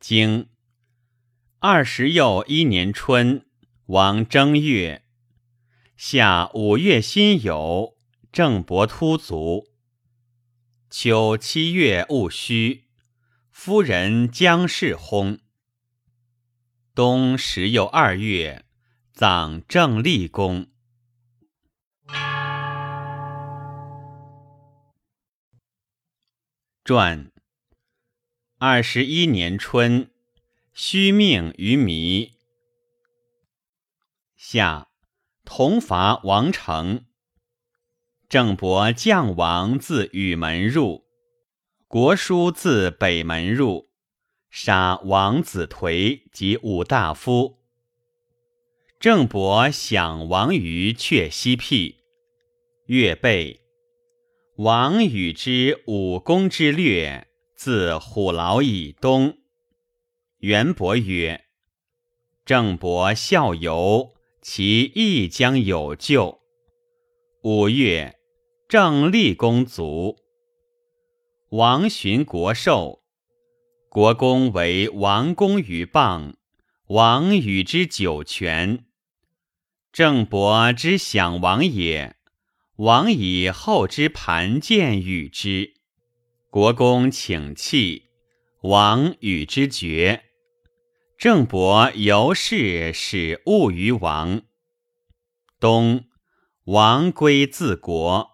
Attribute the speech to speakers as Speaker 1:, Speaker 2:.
Speaker 1: 经二十又一年春，王正月，夏五月辛酉，郑伯突卒。秋七月戊戌，夫人姜氏薨。冬十又二月，葬郑立公。传二十一年春，虚命于弥。夏，同伐王城。郑伯将王自禹门入，国叔自北门入，杀王子颓及五大夫。郑伯享王于阙西僻，越备。王与之武功之略，自虎牢以东。元伯曰：“郑伯孝游，其亦将有救。”五月。郑立公卒，王寻国寿，国公为王公于棒，王与之九泉。郑伯之享王也，王以后之盘剑与之，国公请弃，王与之绝。郑伯由是使物于王。冬，王归自国。